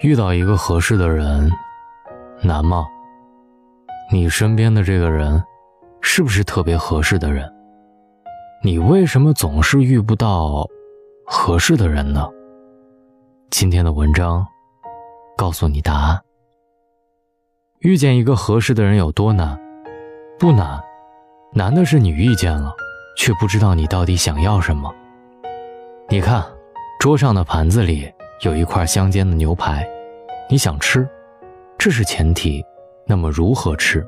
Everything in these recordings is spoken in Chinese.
遇到一个合适的人难吗？你身边的这个人是不是特别合适的人？你为什么总是遇不到合适的人呢？今天的文章告诉你答案。遇见一个合适的人有多难？不难，难的是你遇见了，却不知道你到底想要什么。你看，桌上的盘子里。有一块香煎的牛排，你想吃，这是前提。那么如何吃？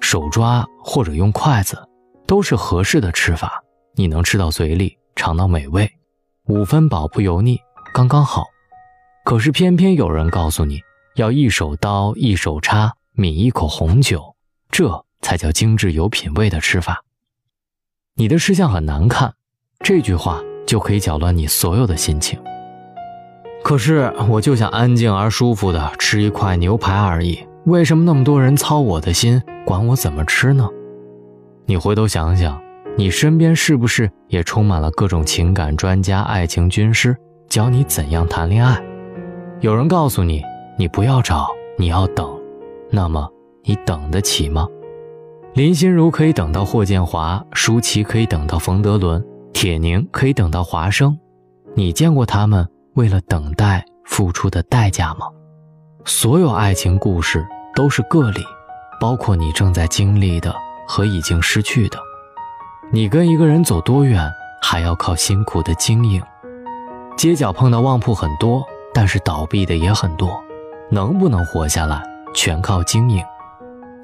手抓或者用筷子，都是合适的吃法。你能吃到嘴里，尝到美味，五分饱不油腻，刚刚好。可是偏偏有人告诉你要一手刀一手叉，抿一口红酒，这才叫精致有品味的吃法。你的吃相很难看，这句话就可以搅乱你所有的心情。可是，我就想安静而舒服的吃一块牛排而已。为什么那么多人操我的心，管我怎么吃呢？你回头想想，你身边是不是也充满了各种情感专家、爱情军师，教你怎样谈恋爱？有人告诉你，你不要找，你要等。那么，你等得起吗？林心如可以等到霍建华，舒淇可以等到冯德伦，铁凝可以等到华生。你见过他们？为了等待付出的代价吗？所有爱情故事都是个例，包括你正在经历的和已经失去的。你跟一个人走多远，还要靠辛苦的经营。街角碰到旺铺很多，但是倒闭的也很多。能不能活下来，全靠经营。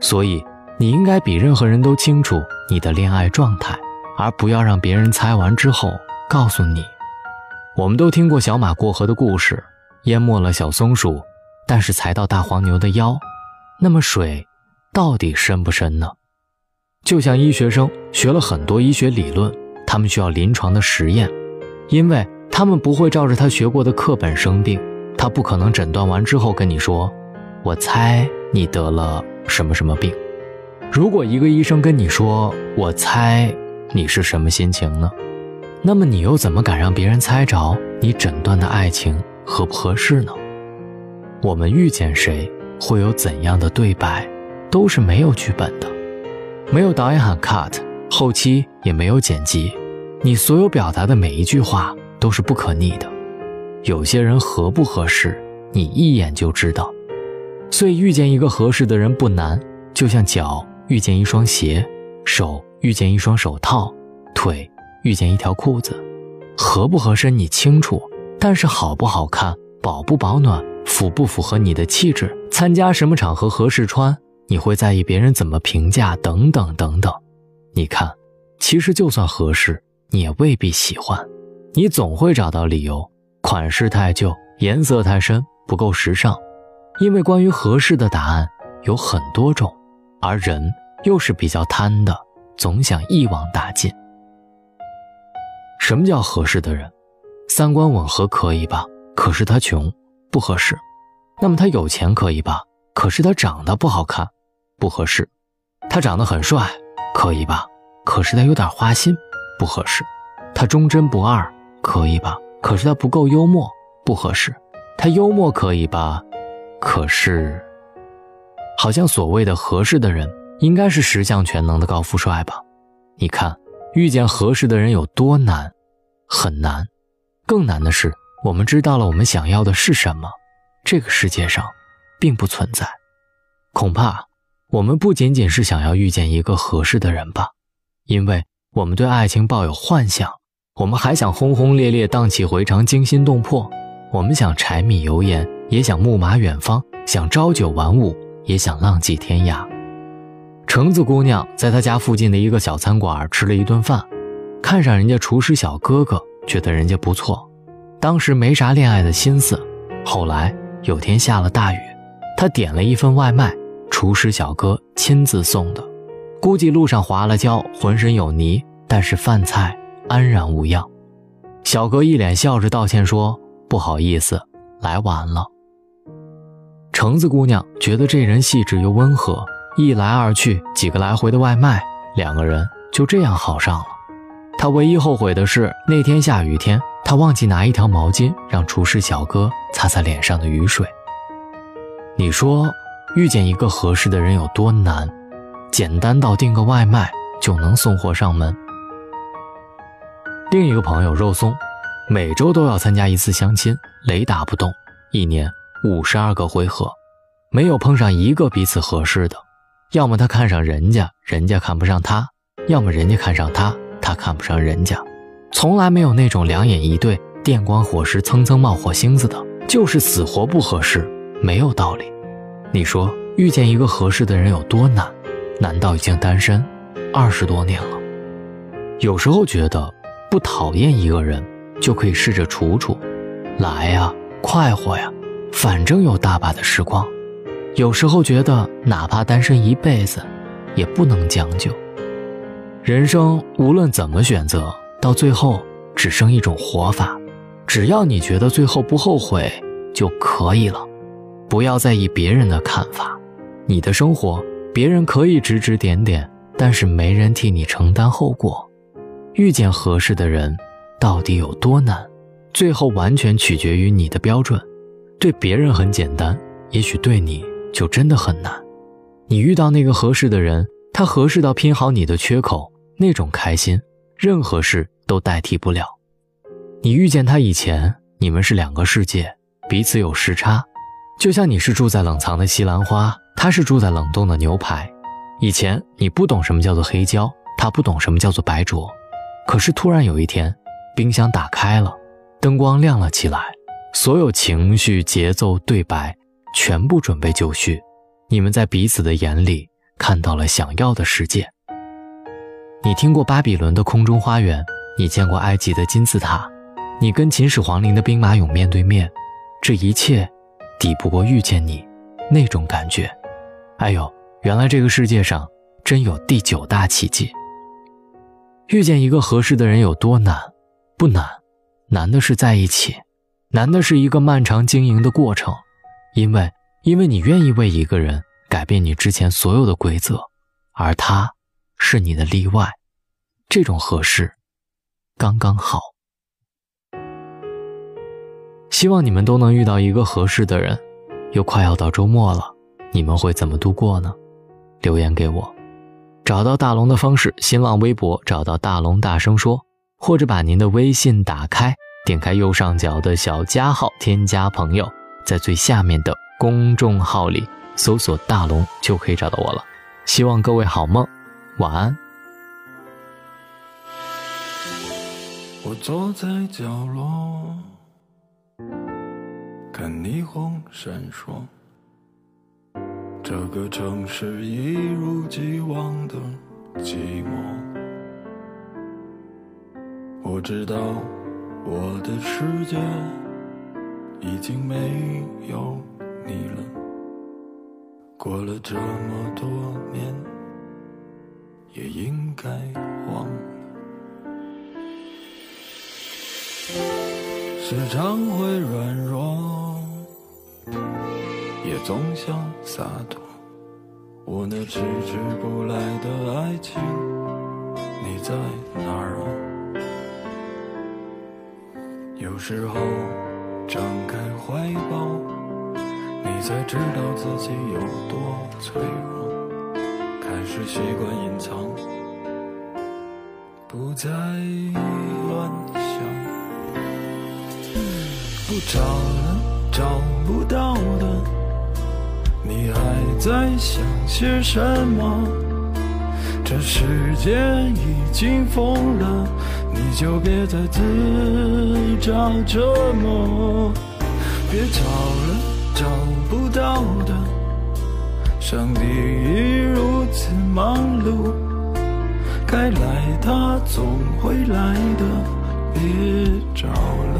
所以，你应该比任何人都清楚你的恋爱状态，而不要让别人猜完之后告诉你。我们都听过小马过河的故事，淹没了小松鼠，但是踩到大黄牛的腰。那么水到底深不深呢？就像医学生学了很多医学理论，他们需要临床的实验，因为他们不会照着他学过的课本生病，他不可能诊断完之后跟你说：“我猜你得了什么什么病。”如果一个医生跟你说：“我猜你是什么心情呢？”那么你又怎么敢让别人猜着你诊断的爱情合不合适呢？我们遇见谁，会有怎样的对白，都是没有剧本的，没有导演喊 cut，后期也没有剪辑，你所有表达的每一句话都是不可逆的。有些人合不合适，你一眼就知道。所以遇见一个合适的人不难，就像脚遇见一双鞋，手遇见一双手套，腿。遇见一条裤子，合不合身你清楚，但是好不好看、保不保暖、符不符合你的气质、参加什么场合合适穿，你会在意别人怎么评价等等等等。你看，其实就算合适，你也未必喜欢，你总会找到理由：款式太旧、颜色太深、不够时尚。因为关于合适的答案有很多种，而人又是比较贪的，总想一网打尽。什么叫合适。的人？三观吻合可以吧？可是他穷，不合适。那么他有钱可以吧？可是他长得不好看，不合适。他长得很帅，可以吧？可是他有点花心，不合适。他忠贞不二，可以吧？可是他不够幽默，不合适。他幽默可以吧？可是，好像所谓的合适。的人，应该是十项全能的高富帅吧？你看。遇见合适。的人有多难，很难。更难的是，我们知道了我们想要的是什么，这个世界上，并不存在。恐怕我们不仅仅是想要遇见一个合适的人吧，因为我们对爱情抱有幻想，我们还想轰轰烈烈、荡气回肠、惊心动魄。我们想柴米油盐，也想木马远方，想朝九晚五，也想浪迹天涯。橙子姑娘在她家附近的一个小餐馆吃了一顿饭，看上人家厨师小哥哥，觉得人家不错。当时没啥恋爱的心思。后来有天下了大雨，他点了一份外卖，厨师小哥亲自送的，估计路上滑了跤，浑身有泥，但是饭菜安然无恙。小哥一脸笑着道歉说：“不好意思，来晚了。”橙子姑娘觉得这人细致又温和。一来二去，几个来回的外卖，两个人就这样好上了。他唯一后悔的是那天下雨天，他忘记拿一条毛巾让厨师小哥擦擦脸上的雨水。你说遇见一个合适的人有多难？简单到订个外卖就能送货上门。另一个朋友肉松，每周都要参加一次相亲，雷打不动，一年五十二个回合，没有碰上一个彼此合适的。要么他看上人家，人家看不上他；要么人家看上他，他看不上人家。从来没有那种两眼一对、电光火石、蹭蹭冒火星子的，就是死活不合适，没有道理。你说遇见一个合适的人有多难？难道已经单身二十多年了？有时候觉得不讨厌一个人就可以试着处处，来呀，快活呀，反正有大把的时光。有时候觉得哪怕单身一辈子，也不能将就。人生无论怎么选择。到最后只剩一种活法，只要你觉得最后不后悔就可以了，不要在意别人的看法。你的生活别人可以指指点点，但是没人替你承担后果。遇见合适的人到底有多难？最后完全取决于你的标准。对别人很简单，也许对你就真的很难。你遇到那个合适的人，他合适到拼好你的缺口，那种开心。任何事都代替不了。你遇见他以前，你们是两个世界，彼此有时差。就像你是住在冷藏的西兰花，他是住在冷冻的牛排。以前你不懂什么叫做黑椒，他不懂什么叫做白灼。可是突然有一天，冰箱打开了，灯光亮了起来，所有情绪、节奏、对白全部准备就绪。你们在彼此的眼里看到了想要的世界。你听过巴比伦的空中花园，你见过埃及的金字塔，你跟秦始皇陵的兵马俑面对面，这一切，抵不过遇见你那种感觉。哎呦，原来这个世界上真有第九大奇迹。遇见一个合适的人有多难？不难，难的是在一起，难的是一个漫长经营的过程，因为因为你愿意为一个人改变你之前所有的规则，而他。是你的例外，这种合适，刚刚好。希望你们都能遇到一个合适的人。又快要到周末了，你们会怎么度过呢？留言给我。找到大龙的方式：新浪微博找到大龙，大声说，或者把您的微信打开，点开右上角的小加号，添加朋友，在最下面的公众号里搜索“大龙”就可以找到我了。希望各位好梦。晚安。我坐在角落，看霓虹闪烁，这个城市一如既往的寂寞。我知道我的世界已经没有你了，过了这么多年。也应该忘了，时常会软弱，也总想洒脱。我那迟迟不来的爱情，你在哪儿啊？有时候张开怀抱，你才知道自己有多脆弱。开始习惯隐藏，不再乱想，不找了，找不到的，你还在想些什么？这世界已经疯了，你就别再自找折磨，别找了，找不到的，上帝已如此忙碌，该来他总会来的，别找了。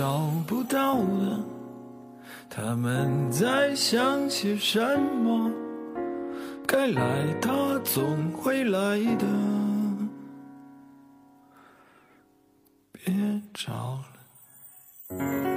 找不到了。他们在想些什么？该来，他总会来的。别找了。